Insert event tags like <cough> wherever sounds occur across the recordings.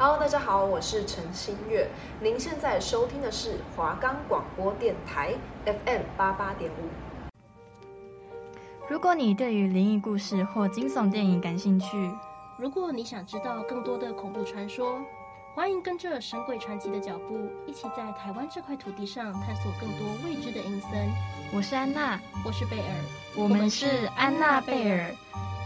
Hello，大家好，我是陈新月。您现在收听的是华冈广播电台 FM 八八点五。如果你对于灵异故事或惊悚电影感兴趣，如果你想知道更多的恐怖传说，欢迎跟着《神鬼传奇》的脚步，一起在台湾这块土地上探索更多未知的阴森。我是安娜，我是贝尔，我们是安娜贝尔。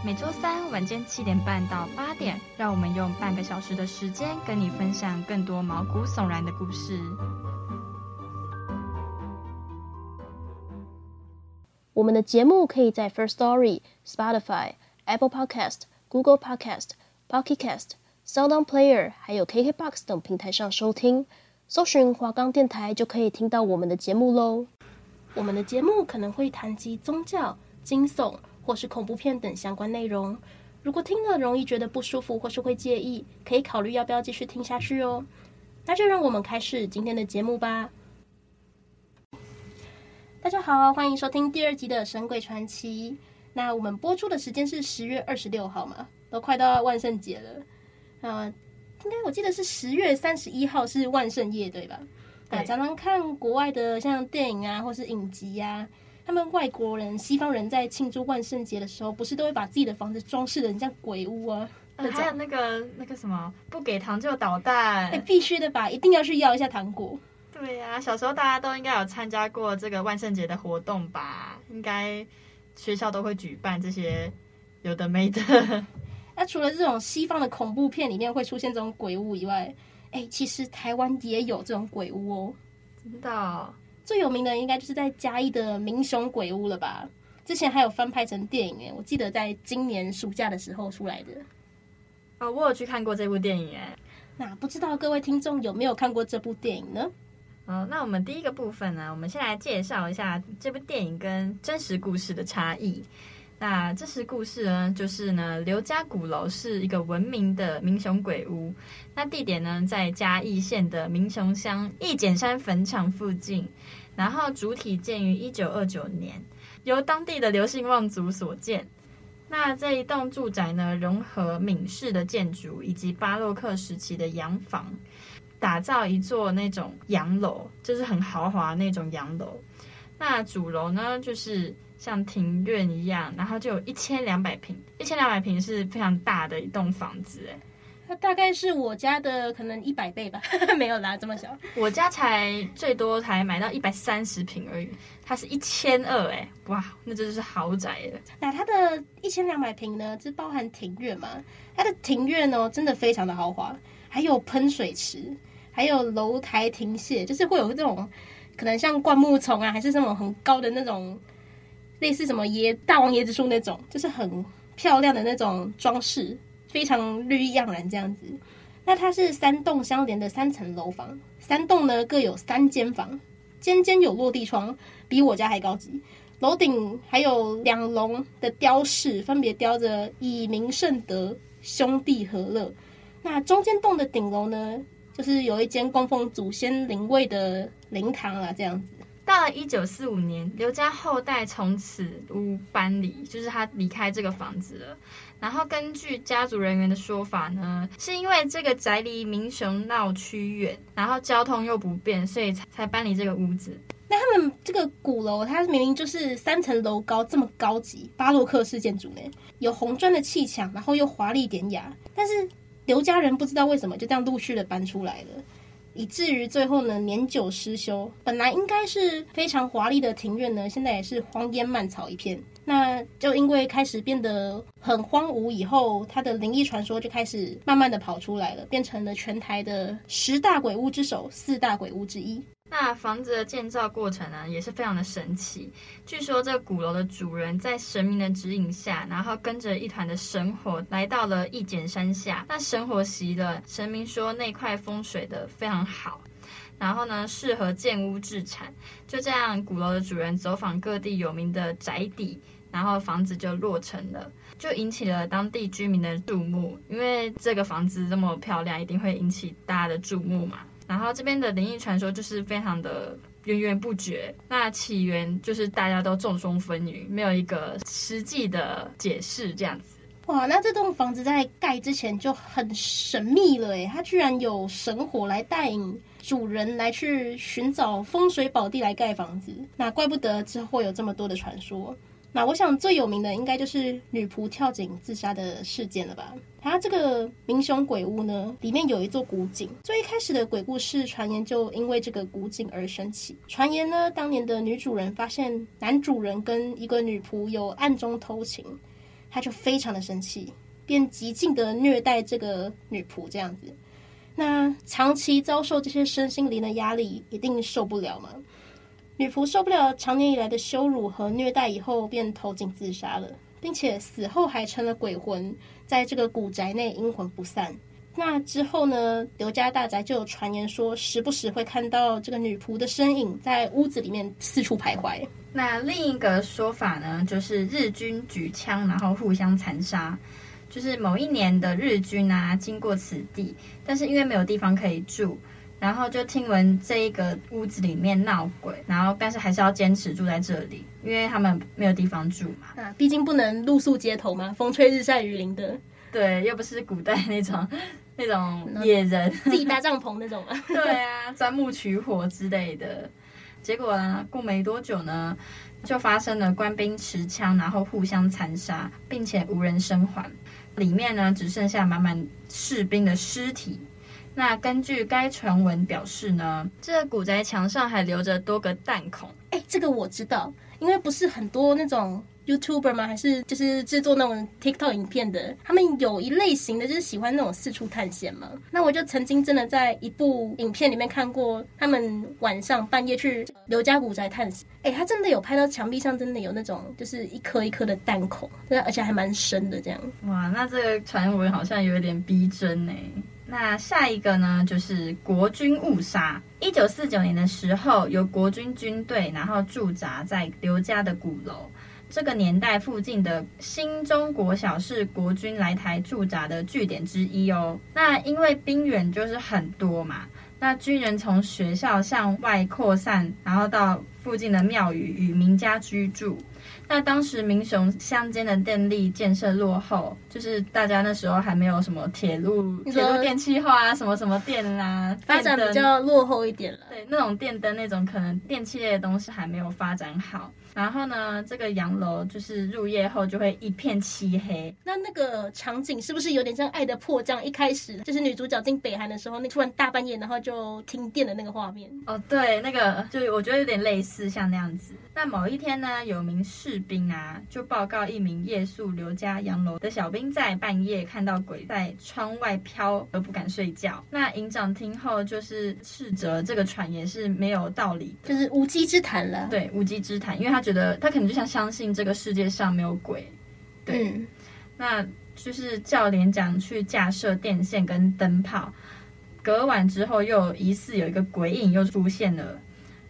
每周三晚间七点半到八点，让我们用半个小时的时间跟你分享更多毛骨悚然的故事。我们的节目可以在 First Story、Spotify、Apple Podcast、Google Podcast、Pocket Cast、SoundOn Player 还有 KKBox 等平台上收听，搜寻华冈电台就可以听到我们的节目喽。我们的节目可能会谈及宗教、惊悚。或是恐怖片等相关内容，如果听了容易觉得不舒服或是会介意，可以考虑要不要继续听下去哦。那就让我们开始今天的节目吧。大家好，欢迎收听第二集的《神鬼传奇》。那我们播出的时间是十月二十六号嘛，都快到万圣节了。呃，应该我记得是十月三十一号是万圣夜，对吧？啊对，常常看国外的像电影啊，或是影集呀、啊。他们外国人、西方人在庆祝万圣节的时候，不是都会把自己的房子装饰的很像鬼屋啊？呃、还有那个那个什么，不给糖就捣蛋，欸、必须的吧？一定要去要一下糖果。对呀、啊，小时候大家都应该有参加过这个万圣节的活动吧？应该学校都会举办这些有的没的。<laughs> 那除了这种西方的恐怖片里面会出现这种鬼屋以外，哎、欸，其实台湾也有这种鬼屋哦，真的、哦。最有名的应该就是在嘉义的民雄鬼屋了吧？之前还有翻拍成电影诶，我记得在今年暑假的时候出来的。哦，我有去看过这部电影诶。那不知道各位听众有没有看过这部电影呢？哦，那我们第一个部分呢，我们先来介绍一下这部电影跟真实故事的差异。那这是故事呢，就是呢，刘家鼓楼是一个闻名的民雄鬼屋。那地点呢，在嘉义县的民雄乡一简山坟场附近。然后主体建于一九二九年，由当地的刘姓望族所建。那这一栋住宅呢，融合闽式的建筑以及巴洛克时期的洋房，打造一座那种洋楼，就是很豪华那种洋楼。那主楼呢，就是。像庭院一样，然后就有一千两百平，一千两百平是非常大的一栋房子，哎，它大概是我家的可能一百倍吧，<laughs> 没有啦，这么小，我家才最多才买到一百三十平而已，它是一千二，哎，哇，那这就是豪宅了。那它的一千两百平呢，是包含庭院嘛？它的庭院哦，真的非常的豪华，还有喷水池，还有楼台亭榭，就是会有这种可能像灌木丛啊，还是这种很高的那种。类似什么椰大王椰子树那种，就是很漂亮的那种装饰，非常绿意盎然这样子。那它是三栋相连的三层楼房，三栋呢各有三间房，间间有落地窗，比我家还高级。楼顶还有两龙的雕饰，分别雕着以民胜德兄弟和乐。那中间栋的顶楼呢，就是有一间供奉祖先灵位的灵堂啊，这样子。到了一九四五年，刘家后代从此屋搬离，就是他离开这个房子了。然后根据家族人员的说法呢，是因为这个宅离民雄闹区远，然后交通又不便，所以才才搬离这个屋子。那他们这个鼓楼，它明明就是三层楼高，这么高级巴洛克式建筑呢，有红砖的砌墙，然后又华丽典雅。但是刘家人不知道为什么就这样陆续的搬出来了。以至于最后呢，年久失修，本来应该是非常华丽的庭院呢，现在也是荒烟蔓草一片。那就因为开始变得很荒芜以后，它的灵异传说就开始慢慢的跑出来了，变成了全台的十大鬼屋之首、四大鬼屋之一。那房子的建造过程呢，也是非常的神奇。据说这鼓楼的主人在神明的指引下，然后跟着一团的神火来到了一简山下。那神火袭了，神明说那块风水的非常好，然后呢适合建屋置产。就这样，鼓楼的主人走访各地有名的宅邸，然后房子就落成了，就引起了当地居民的注目。因为这个房子这么漂亮，一定会引起大家的注目嘛。然后这边的灵异传说就是非常的源源不绝，那起源就是大家都众说纷纭，没有一个实际的解释这样子。哇，那这栋房子在盖之前就很神秘了诶，它居然有神火来带领主人来去寻找风水宝地来盖房子，那怪不得之后有这么多的传说。那我想最有名的应该就是女仆跳井自杀的事件了吧？它这个民雄鬼屋呢，里面有一座古井。最一开始的鬼故事传言就因为这个古井而生起。传言呢，当年的女主人发现男主人跟一个女仆有暗中偷情，她就非常的生气，便极尽的虐待这个女仆这样子。那长期遭受这些身心灵的压力，一定受不了嘛？女仆受不了长年以来的羞辱和虐待，以后便投井自杀了，并且死后还成了鬼魂，在这个古宅内阴魂不散。那之后呢，刘家大宅就有传言说，时不时会看到这个女仆的身影在屋子里面四处徘徊。那另一个说法呢，就是日军举枪，然后互相残杀。就是某一年的日军啊，经过此地，但是因为没有地方可以住。然后就听闻这一个屋子里面闹鬼，然后但是还是要坚持住在这里，因为他们没有地方住嘛。啊，毕竟不能露宿街头嘛，风吹日晒雨淋的。对，又不是古代那种那种野人自己搭帐篷那种嘛。<laughs> 对啊，钻木取火之类的。结果呢，过没多久呢，就发生了官兵持枪，然后互相残杀，并且无人生还。里面呢，只剩下满满士兵的尸体。那根据该传闻表示呢，这个古宅墙上还留着多个弹孔。哎，这个我知道，因为不是很多那种 YouTuber 吗？还是就是制作那种 TikTok 影片的，他们有一类型的就是喜欢那种四处探险嘛。那我就曾经真的在一部影片里面看过，他们晚上半夜去刘家古宅探险。哎，他真的有拍到墙壁上真的有那种就是一颗一颗的弹孔，对，而且还蛮深的这样。哇，那这个传闻好像有点逼真呢。那下一个呢，就是国军误杀。一九四九年的时候，由国军军队然后驻扎在刘家的鼓楼。这个年代附近的新中国小是国军来台驻扎的据点之一哦。那因为兵员就是很多嘛，那军人从学校向外扩散，然后到附近的庙宇与民家居住。那当时民雄乡间的电力建设落后，就是大家那时候还没有什么铁路、铁路电气化啊，什么什么电啦、啊，发展比较落后一点了。对，那种电灯那种可能电器类的东西还没有发展好。然后呢，这个洋楼就是入夜后就会一片漆黑。那那个场景是不是有点像《爱的迫降》一开始就是女主角进北韩的时候，那突然大半夜然后就停电的那个画面？哦，对，那个就我觉得有点类似像那样子。那某一天呢，有名士兵啊就报告一名夜宿刘家洋楼的小兵在半夜看到鬼在窗外飘而不敢睡觉。那营长听后就是斥责这个传言是没有道理，就是无稽之谈了。对，无稽之谈，因为他。觉得他可能就像相信这个世界上没有鬼，对，嗯、那就是叫连长去架设电线跟灯泡，隔晚之后又疑似有一个鬼影又出现了，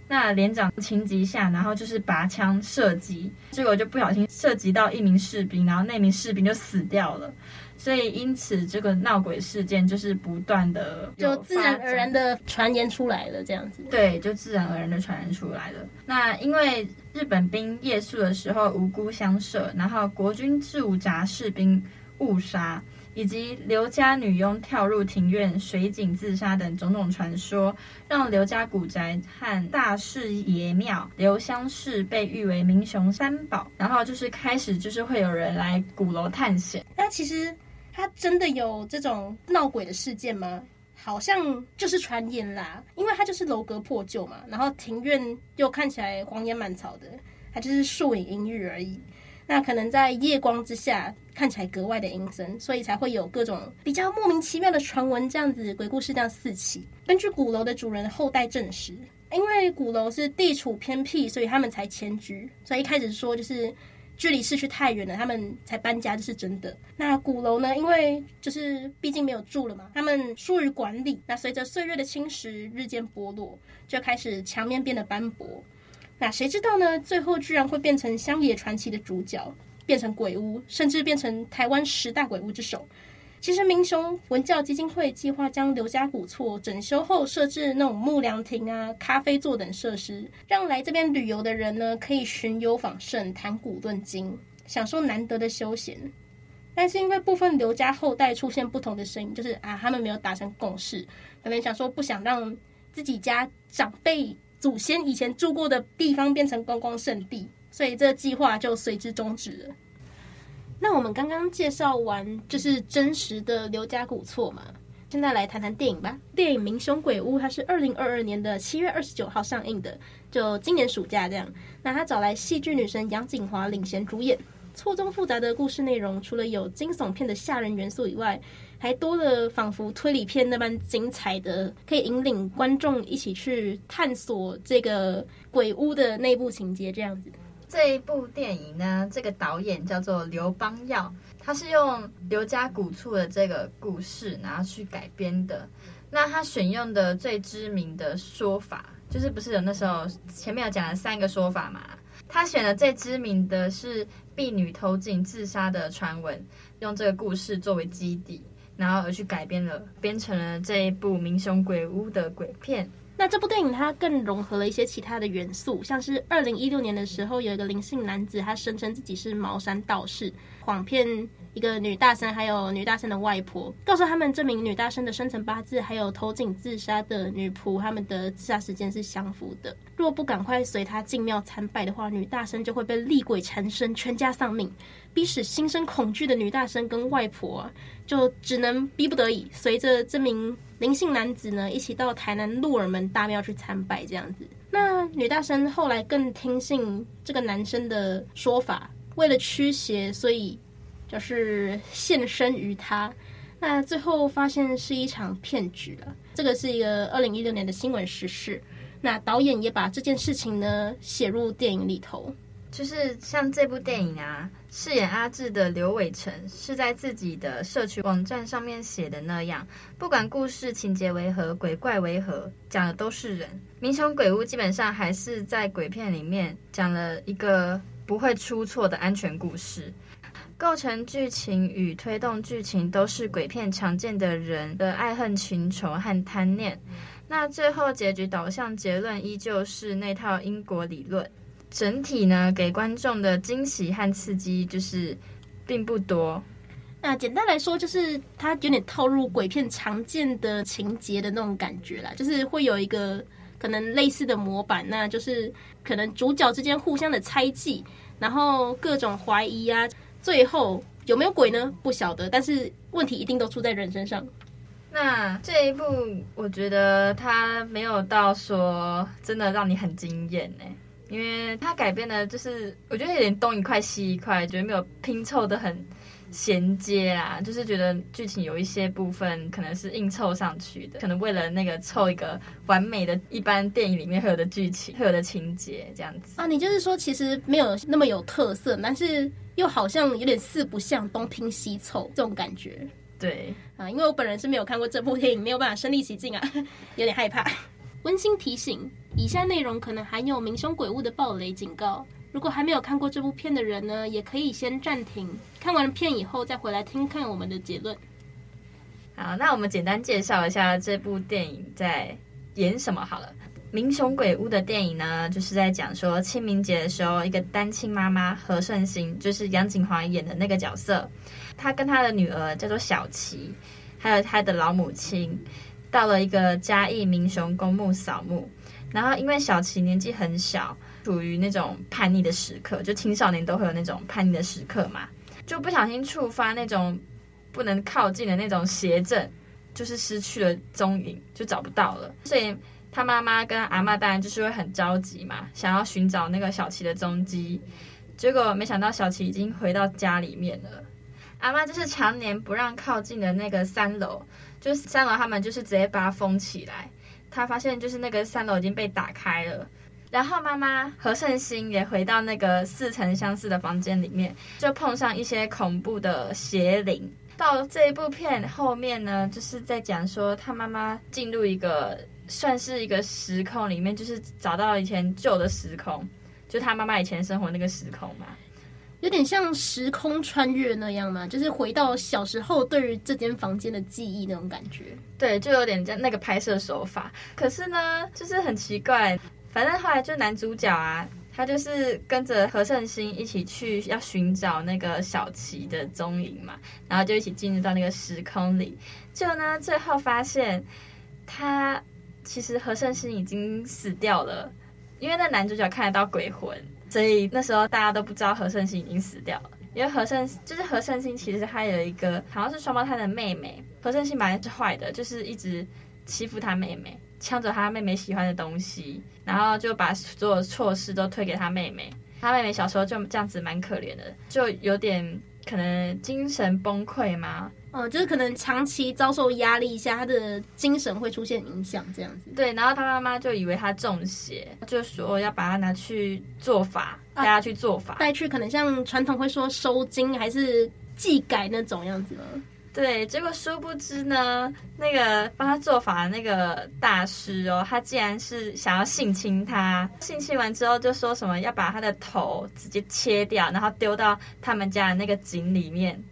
那连长情急下，然后就是拔枪射击，结果就不小心射击到一名士兵，然后那名士兵就死掉了。所以，因此这个闹鬼事件就是不断的就自然而然的传言出来了，这样子。对，就自然而然的传言出来了。那因为日本兵夜宿的时候无辜相射，然后国军驻扎士兵误杀，以及刘家女佣跳入庭院水井自杀等种种传说，让刘家古宅和大士爷庙刘香氏被誉为民雄三宝。然后就是开始就是会有人来鼓楼探险。那其实。他真的有这种闹鬼的事件吗？好像就是传言啦，因为它就是楼阁破旧嘛，然后庭院又看起来荒烟蔓草的，它就是树影阴郁而已。那可能在夜光之下看起来格外的阴森，所以才会有各种比较莫名其妙的传闻，这样子鬼故事这样四起。根据鼓楼的主人后代证实，因为鼓楼是地处偏僻，所以他们才迁居。所以一开始说就是。距离市区太远了，他们才搬家，这是真的。那鼓楼呢？因为就是毕竟没有住了嘛，他们疏于管理。那随着岁月的侵蚀，日渐剥落，就开始墙面变得斑驳。那谁知道呢？最后居然会变成乡野传奇的主角，变成鬼屋，甚至变成台湾十大鬼屋之首。其实民雄文教基金会计划将刘家古厝整修后设置那种木凉亭啊、咖啡座等设施，让来这边旅游的人呢可以寻幽访胜、谈古论今，享受难得的休闲。但是因为部分刘家后代出现不同的声音，就是啊，他们没有达成共识，可能想说不想让自己家长辈祖先以前住过的地方变成观光圣地，所以这个计划就随之终止了。那我们刚刚介绍完就是真实的刘家古厝嘛，现在来谈谈电影吧。电影《名凶鬼屋》它是二零二二年的七月二十九号上映的，就今年暑假这样。那他找来戏剧女神杨谨华领衔主演，错综复杂的故事内容，除了有惊悚片的吓人元素以外，还多了仿佛推理片那般精彩的，可以引领观众一起去探索这个鬼屋的内部情节这样子。这一部电影呢，这个导演叫做刘邦耀，他是用刘家古厝的这个故事然后去改编的。那他选用的最知名的说法，就是不是有那时候前面有讲了三个说法嘛？他选的最知名的是婢女投井自杀的传闻，用这个故事作为基底，然后而去改编了，编成了这一部《民雄鬼屋》的鬼片。那这部电影它更融合了一些其他的元素，像是二零一六年的时候，有一个林姓男子，他声称自己是茅山道士，谎骗一个女大生，还有女大生的外婆，告诉他们这名女大生的生辰八字，还有投井自杀的女仆，他们的自杀时间是相符的。若不赶快随他进庙参拜的话，女大生就会被厉鬼缠身，全家丧命。逼使心生恐惧的女大生跟外婆，就只能逼不得已，随着这名林姓男子呢，一起到台南鹿耳门大庙去参拜。这样子，那女大生后来更听信这个男生的说法，为了驱邪，所以就是献身于他。那最后发现是一场骗局了。这个是一个二零一六年的新闻时事。那导演也把这件事情呢写入电影里头。就是像这部电影啊，饰演阿志的刘伟成是在自己的社群网站上面写的那样，不管故事情节为何，鬼怪为何，讲的都是人。民雄鬼屋基本上还是在鬼片里面讲了一个不会出错的安全故事，构成剧情与推动剧情都是鬼片常见的人的爱恨情仇和贪念。那最后结局导向结论依旧是那套因果理论。整体呢，给观众的惊喜和刺激就是并不多。那简单来说，就是它有点套入鬼片常见的情节的那种感觉啦，就是会有一个可能类似的模板，那就是可能主角之间互相的猜忌，然后各种怀疑啊，最后有没有鬼呢？不晓得，但是问题一定都出在人身上。那这一部，我觉得它没有到说真的让你很惊艳呢。因为它改编的，就是我觉得有点东一块西一块，觉得没有拼凑的很衔接啊，就是觉得剧情有一些部分可能是硬凑上去的，可能为了那个凑一个完美的一般电影里面会有的剧情、会有的情节这样子啊。你就是说，其实没有那么有特色，但是又好像有点四不像，东拼西凑这种感觉。对啊，因为我本人是没有看过这部电影，没有办法身临其境啊，<laughs> 有点害怕。温馨提醒：以下内容可能含有民雄鬼屋的暴雷警告。如果还没有看过这部片的人呢，也可以先暂停，看完片以后再回来听看我们的结论。好，那我们简单介绍一下这部电影在演什么好了。民雄鬼屋的电影呢，就是在讲说清明节的时候，一个单亲妈妈何圣心，就是杨景华演的那个角色，她跟她的女儿叫做小琪，还有她的老母亲。到了一个嘉义民雄公墓扫墓，然后因为小琪年纪很小，处于那种叛逆的时刻，就青少年都会有那种叛逆的时刻嘛，就不小心触发那种不能靠近的那种邪症，就是失去了踪影，就找不到了。所以他妈妈跟阿嬷当然就是会很着急嘛，想要寻找那个小琪的踪迹。结果没想到小琪已经回到家里面了，阿嬷就是常年不让靠近的那个三楼。就是三楼，他们就是直接把它封起来。他发现就是那个三楼已经被打开了，然后妈妈何胜心也回到那个似曾相识的房间里面，就碰上一些恐怖的邪灵。到这一部片后面呢，就是在讲说他妈妈进入一个算是一个时空里面，就是找到以前旧的时空，就他妈妈以前生活那个时空嘛。有点像时空穿越那样吗？就是回到小时候对于这间房间的记忆那种感觉。对，就有点像那个拍摄手法。可是呢，就是很奇怪。反正后来就男主角啊，他就是跟着何胜兴一起去要寻找那个小琪的踪影嘛，然后就一起进入到那个时空里，就呢最后发现他其实何胜兴已经死掉了，因为那男主角看得到鬼魂，所以那时候大家都不知道何胜兴已经死掉了，因为何胜就是何胜兴其实他有一个好像是双胞胎的妹妹，何胜兴本来是坏的，就是一直欺负他妹妹。抢走他妹妹喜欢的东西，然后就把所有错事都推给他妹妹。他妹妹小时候就这样子蛮可怜的，就有点可能精神崩溃嘛。嗯，就是可能长期遭受压力下，他的精神会出现影响，这样子。对，然后他妈妈就以为他中邪，就说要把他拿去做法，带他去做法，带去可能像传统会说收精还是祭改那种样子吗？对，结果殊不知呢，那个帮他做法的那个大师哦，他竟然是想要性侵他。性侵完之后，就说什么要把他的头直接切掉，然后丢到他们家的那个井里面。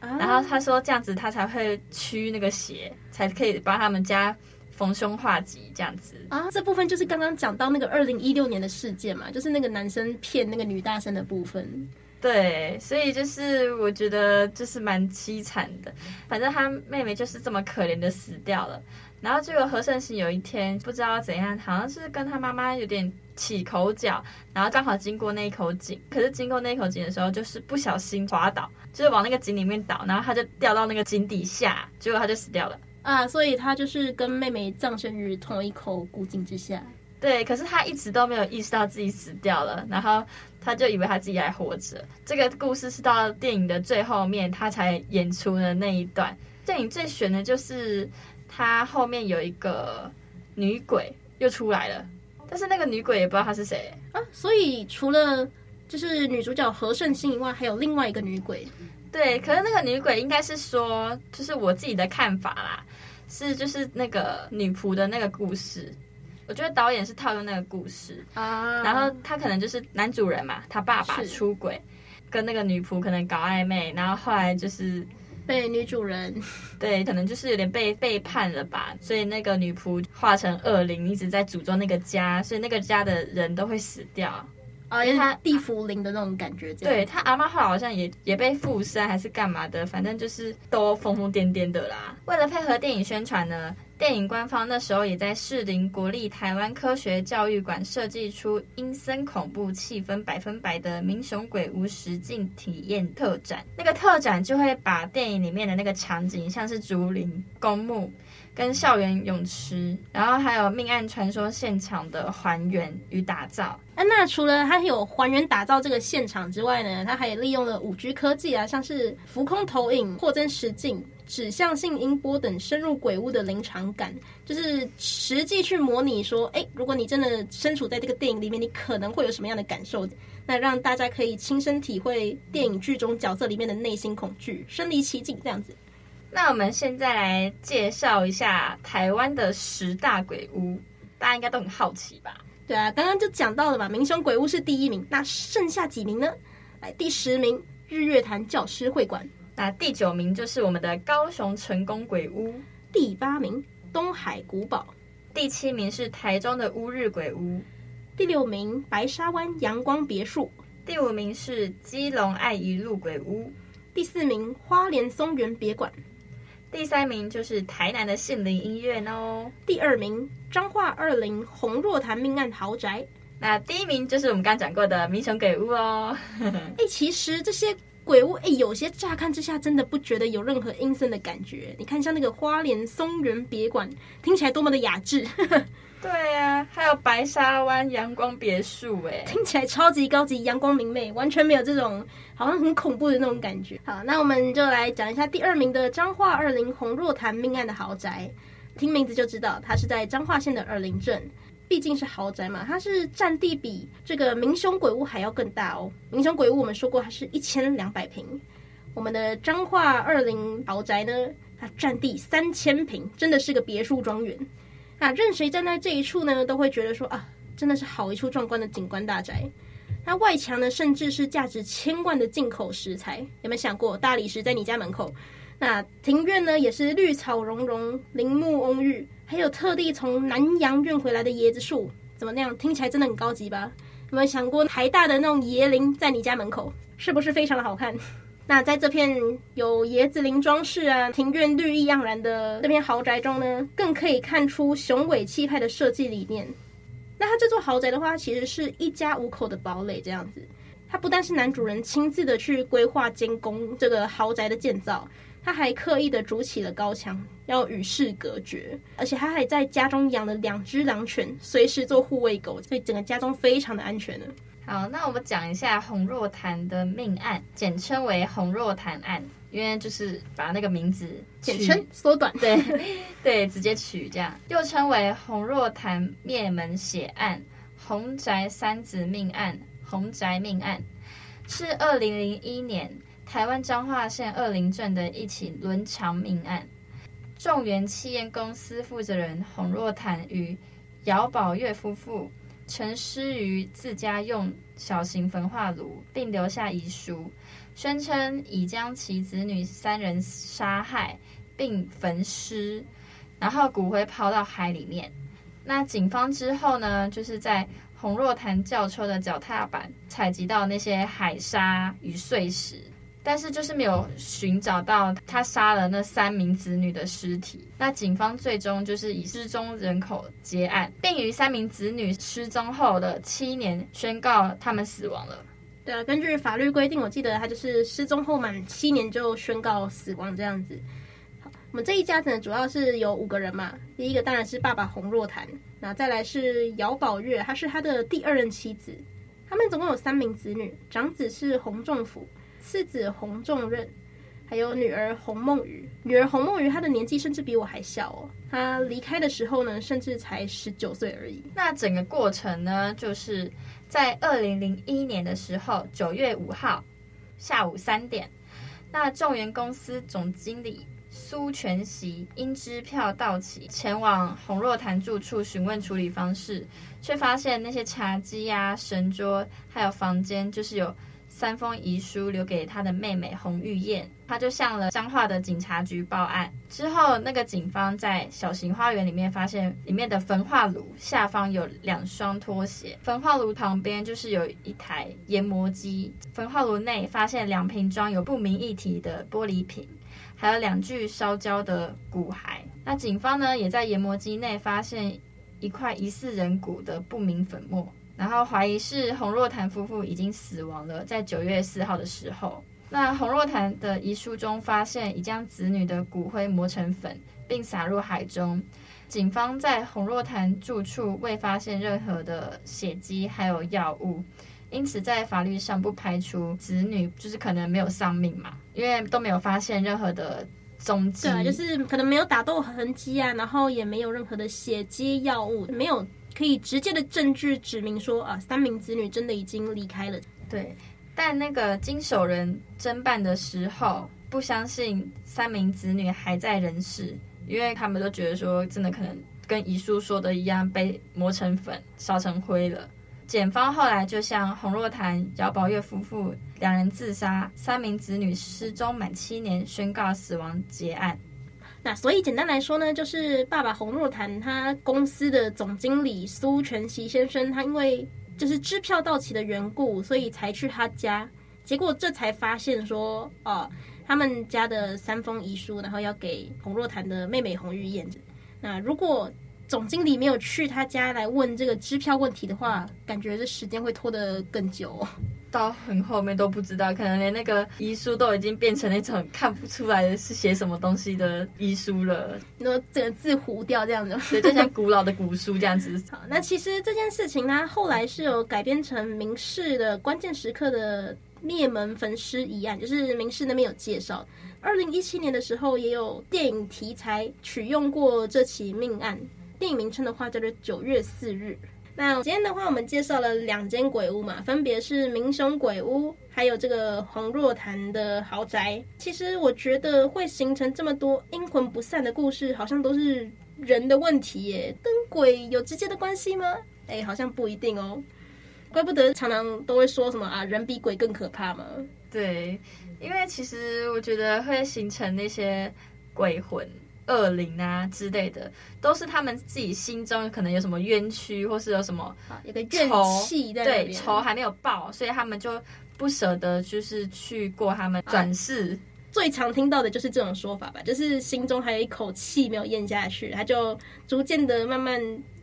啊、然后他说这样子他才会驱那个邪，才可以帮他们家逢凶化吉这样子。啊，这部分就是刚刚讲到那个二零一六年的事件嘛，就是那个男生骗那个女大生的部分。对，所以就是我觉得就是蛮凄惨的。反正他妹妹就是这么可怜的死掉了。然后结果何胜行有一天不知道怎样，好像是跟他妈妈有点起口角，然后刚好经过那一口井。可是经过那一口井的时候，就是不小心滑倒，就是往那个井里面倒，然后他就掉到那个井底下，结果他就死掉了。啊，所以他就是跟妹妹葬身于同一口古井之下。对，可是他一直都没有意识到自己死掉了，然后他就以为他自己还活着。这个故事是到电影的最后面，他才演出的那一段。电影最悬的就是他后面有一个女鬼又出来了，但是那个女鬼也不知道她是谁啊。所以除了就是女主角何胜心以外，还有另外一个女鬼。对，可是那个女鬼应该是说，就是我自己的看法啦，是就是那个女仆的那个故事。我觉得导演是套用那个故事啊，然后他可能就是男主人嘛，他爸爸出轨，跟那个女仆可能搞暧昧，然后后来就是被女主人，<laughs> 对，可能就是有点被背叛了吧，所以那个女仆化成恶灵，一直在诅咒那个家，所以那个家的人都会死掉。啊，因为他地缚灵的那种感觉，对他阿妈后来好像也也被附身还是干嘛的，反正就是都疯疯癫癫的啦。为了配合电影宣传呢，电影官方那时候也在士林国立台湾科学教育馆设计出阴森恐怖气氛百分百的民雄鬼屋实境体验特展。那个特展就会把电影里面的那个场景，像是竹林、公墓。跟校园泳池，然后还有命案传说现场的还原与打造。那除了它有还原打造这个现场之外呢，它还利用了五 G 科技啊，像是浮空投影、扩增实境、指向性音波等，深入鬼屋的临场感，就是实际去模拟说，哎，如果你真的身处在这个电影里面，你可能会有什么样的感受？那让大家可以亲身体会电影剧中角色里面的内心恐惧，身临其境这样子。那我们现在来介绍一下台湾的十大鬼屋，大家应该都很好奇吧？对啊，刚刚就讲到了嘛，民雄鬼屋是第一名，那剩下几名呢？来，第十名日月潭教师会馆，那第九名就是我们的高雄成功鬼屋，第八名东海古堡，第七名是台中的乌日鬼屋，第六名白沙湾阳光别墅，第五名是基隆爱一路鬼屋，第四名花莲松原别馆。第三名就是台南的杏林医院哦。第二名彰化二林红若潭命案豪宅。那第一名就是我们刚讲过的民雄鬼屋哦。哎、欸，其实这些鬼屋，哎、欸，有些乍看之下真的不觉得有任何阴森的感觉。你看，像那个花莲松园别馆，听起来多么的雅致。对呀、啊，还有白沙湾阳光别墅，哎，听起来超级高级，阳光明媚，完全没有这种好像很恐怖的那种感觉。好，那我们就来讲一下第二名的彰化二林红若潭命案的豪宅。听名字就知道，它是在彰化县的二林镇。毕竟是豪宅嘛，它是占地比这个民雄鬼屋还要更大哦。民雄鬼屋我们说过，它是一千两百平，我们的彰化二林豪宅呢，它占地三千平，真的是个别墅庄园。那任谁站在这一处呢，都会觉得说啊，真的是好一处壮观的景观大宅。那外墙呢，甚至是价值千万的进口石材。有没有想过，大理石在你家门口？那庭院呢，也是绿草茸茸、林木翁郁，还有特地从南洋运回来的椰子树。怎么那样？听起来真的很高级吧？有没有想过台大的那种椰林在你家门口，是不是非常的好看？那在这片有椰子林装饰啊，庭院绿意盎然的这片豪宅中呢，更可以看出雄伟气派的设计理念。那它这座豪宅的话，其实是一家五口的堡垒这样子。它不但是男主人亲自的去规划监工这个豪宅的建造，他还刻意的筑起了高墙，要与世隔绝。而且他还在家中养了两只狼犬，随时做护卫狗，所以整个家中非常的安全呢。好，那我们讲一下洪若潭的命案，简称为洪若潭案，因为就是把那个名字简称缩短，对对，直接取这样，又称为洪若潭灭门血案、洪宅三子命案、洪宅命案，是二零零一年台湾彰化县二林镇的一起伦常命案。众源气焰公司负责人洪若潭与姚宝月夫妇。陈尸于自家用小型焚化炉，并留下遗书，宣称已将其子女三人杀害并焚尸，然后骨灰抛到海里面。那警方之后呢，就是在洪若潭轿车的脚踏板采集到那些海沙与碎石。但是就是没有寻找到他杀了那三名子女的尸体。那警方最终就是以失踪人口结案，并于三名子女失踪后的七年宣告他们死亡了。对啊，根据法律规定，我记得他就是失踪后满七年就宣告死亡这样子。好，我们这一家子呢，主要是有五个人嘛。第一个当然是爸爸洪若潭，那再来是姚宝月，她是他的第二任妻子。他们总共有三名子女，长子是洪仲甫。次子洪仲任，还有女儿洪梦雨。女儿洪梦雨，她的年纪甚至比我还小哦。她离开的时候呢，甚至才十九岁而已。那整个过程呢，就是在二零零一年的时候，九月五号下午三点，那众源公司总经理苏全席因支票到期，前往洪若潭住处询问处理方式，却发现那些茶几啊、神桌还有房间，就是有。三封遗书留给他的妹妹洪玉燕，他就向了彰化的警察局报案。之后，那个警方在小型花园里面发现里面的焚化炉下方有两双拖鞋，焚化炉旁边就是有一台研磨机。焚化炉内发现两瓶装有不明液体的玻璃瓶，还有两具烧焦的骨骸。那警方呢，也在研磨机内发现一块疑似人骨的不明粉末。然后怀疑是洪若潭夫妇已经死亡了，在九月四号的时候，那洪若潭的遗书中发现已将子女的骨灰磨成粉，并撒入海中。警方在洪若潭住处未发现任何的血迹，还有药物，因此在法律上不排除子女就是可能没有丧命嘛，因为都没有发现任何的踪迹，对，就是可能没有打斗痕迹啊，然后也没有任何的血迹、药物，没有。可以直接的证据指明说啊，三名子女真的已经离开了。对，但那个经手人侦办的时候不相信三名子女还在人世，因为他们都觉得说真的可能跟遗书说的一样被磨成粉、烧成灰了。检方后来就向洪若潭、姚宝月夫妇两人自杀、三名子女失踪满七年宣告死亡结案。那所以简单来说呢，就是爸爸洪若潭他公司的总经理苏全席先生，他因为就是支票到期的缘故，所以才去他家，结果这才发现说，哦，他们家的三封遗书，然后要给洪若潭的妹妹洪玉燕。那如果总经理没有去他家来问这个支票问题的话，感觉这时间会拖得更久。到很后面都不知道，可能连那个遗书都已经变成那种看不出来的是写什么东西的遗书了，那整个字糊掉这样子，对，就像古老的古书这样子。<laughs> 好，那其实这件事情呢，后来是有改编成明世的关键时刻的灭门焚尸一案，就是明世那边有介绍。二零一七年的时候，也有电影题材取用过这起命案，电影名称的话叫做《九月四日》。那今天的话，我们介绍了两间鬼屋嘛，分别是明雄鬼屋，还有这个洪若潭的豪宅。其实我觉得会形成这么多阴魂不散的故事，好像都是人的问题耶。跟鬼有直接的关系吗？哎，好像不一定哦。怪不得常常都会说什么啊，人比鬼更可怕嘛。对，因为其实我觉得会形成那些鬼魂。恶灵啊之类的，都是他们自己心中可能有什么冤屈，或是有什么有个怨气在对仇还没有报，所以他们就不舍得就是去过他们转世。最常听到的就是这种说法吧，就是心中还有一口气没有咽下去，他就逐渐的慢慢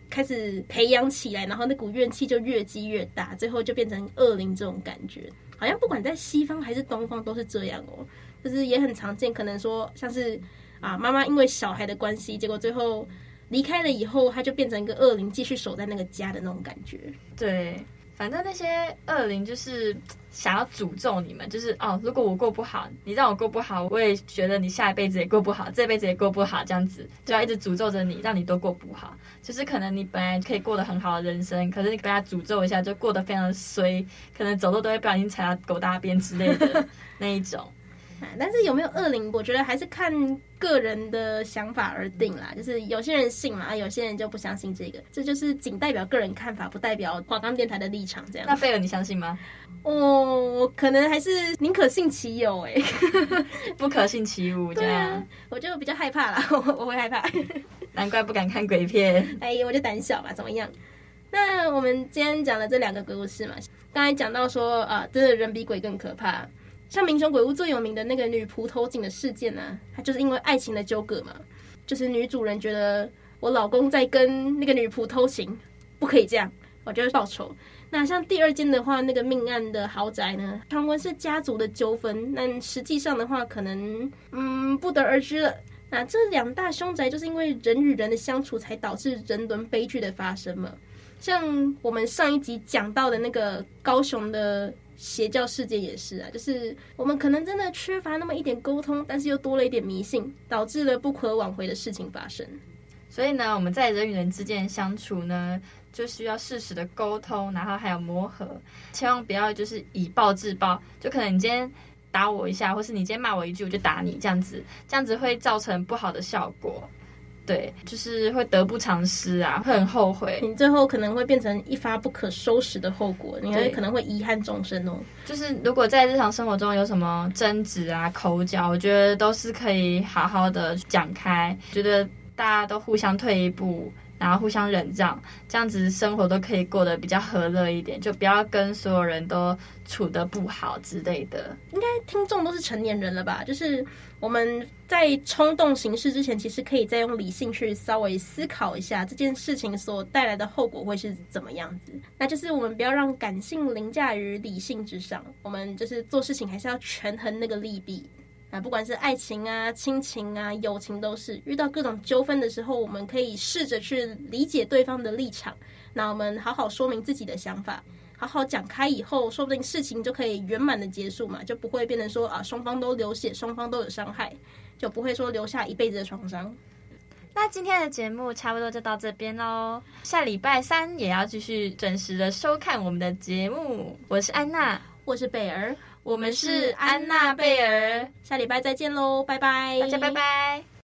开始培养起来，然后那股怨气就越积越大，最后就变成恶灵这种感觉。好像不管在西方还是东方都是这样哦，就是也很常见。可能说像是啊，妈妈因为小孩的关系，结果最后离开了以后，他就变成一个恶灵，继续守在那个家的那种感觉。对。反正那些恶灵就是想要诅咒你们，就是哦，如果我过不好，你让我过不好，我也觉得你下一辈子也过不好，这辈子也过不好，这样子就要一直诅咒着你，让你都过不好。就是可能你本来可以过得很好的人生，可是你被他诅咒一下，就过得非常的衰，可能走路都会不小心踩到狗大便之类的 <laughs> 那一种。<laughs> 但是有没有恶灵，我觉得还是看个人的想法而定啦。就是有些人信嘛，有些人就不相信这个。这就是仅代表个人看法，不代表华冈电台的立场。这样。那贝尔，你相信吗？哦，可能还是宁可信其有，哎，<laughs> 不可信其无。这样。啊，我就比较害怕啦，我 <laughs> 我会害怕。难怪不敢看鬼片。哎，我就胆小吧，怎么样？那我们今天讲了这两个鬼故事嘛，刚才讲到说啊，真的人比鬼更可怕。像民雄鬼屋最有名的那个女仆偷井的事件呢、啊，它就是因为爱情的纠葛嘛，就是女主人觉得我老公在跟那个女仆偷情，不可以这样，我就报仇。那像第二间的话，那个命案的豪宅呢，传闻是家族的纠纷，但实际上的话，可能嗯不得而知了。那这两大凶宅就是因为人与人的相处，才导致人伦悲剧的发生嘛。像我们上一集讲到的那个高雄的。邪教事件也是啊，就是我们可能真的缺乏那么一点沟通，但是又多了一点迷信，导致了不可挽回的事情发生。所以呢，我们在人与人之间相处呢，就需要适时的沟通，然后还有磨合，千万不要就是以暴制暴。就可能你今天打我一下，或是你今天骂我一句，我就打你，这样子，这样子会造成不好的效果。对，就是会得不偿失啊，会很后悔。你最后可能会变成一发不可收拾的后果，你还可能会遗憾终生哦。就是如果在日常生活中有什么争执啊、口角，我觉得都是可以好好的讲开，觉得大家都互相退一步。然后互相忍让，这样子生活都可以过得比较和乐一点，就不要跟所有人都处得不好之类的。应该听众都是成年人了吧？就是我们在冲动行事之前，其实可以再用理性去稍微思考一下这件事情所带来的后果会是怎么样子。那就是我们不要让感性凌驾于理性之上，我们就是做事情还是要权衡那个利弊。啊，不管是爱情啊、亲情啊、友情，都是遇到各种纠纷的时候，我们可以试着去理解对方的立场。那我们好好说明自己的想法，好好讲开以后，说不定事情就可以圆满的结束嘛，就不会变成说啊，双方都流血，双方都有伤害，就不会说留下一辈子的创伤。那今天的节目差不多就到这边喽，下礼拜三也要继续准时的收看我们的节目。我是安娜，我是贝儿。我们是安娜贝尔，下礼拜再见喽，拜拜，大家拜拜。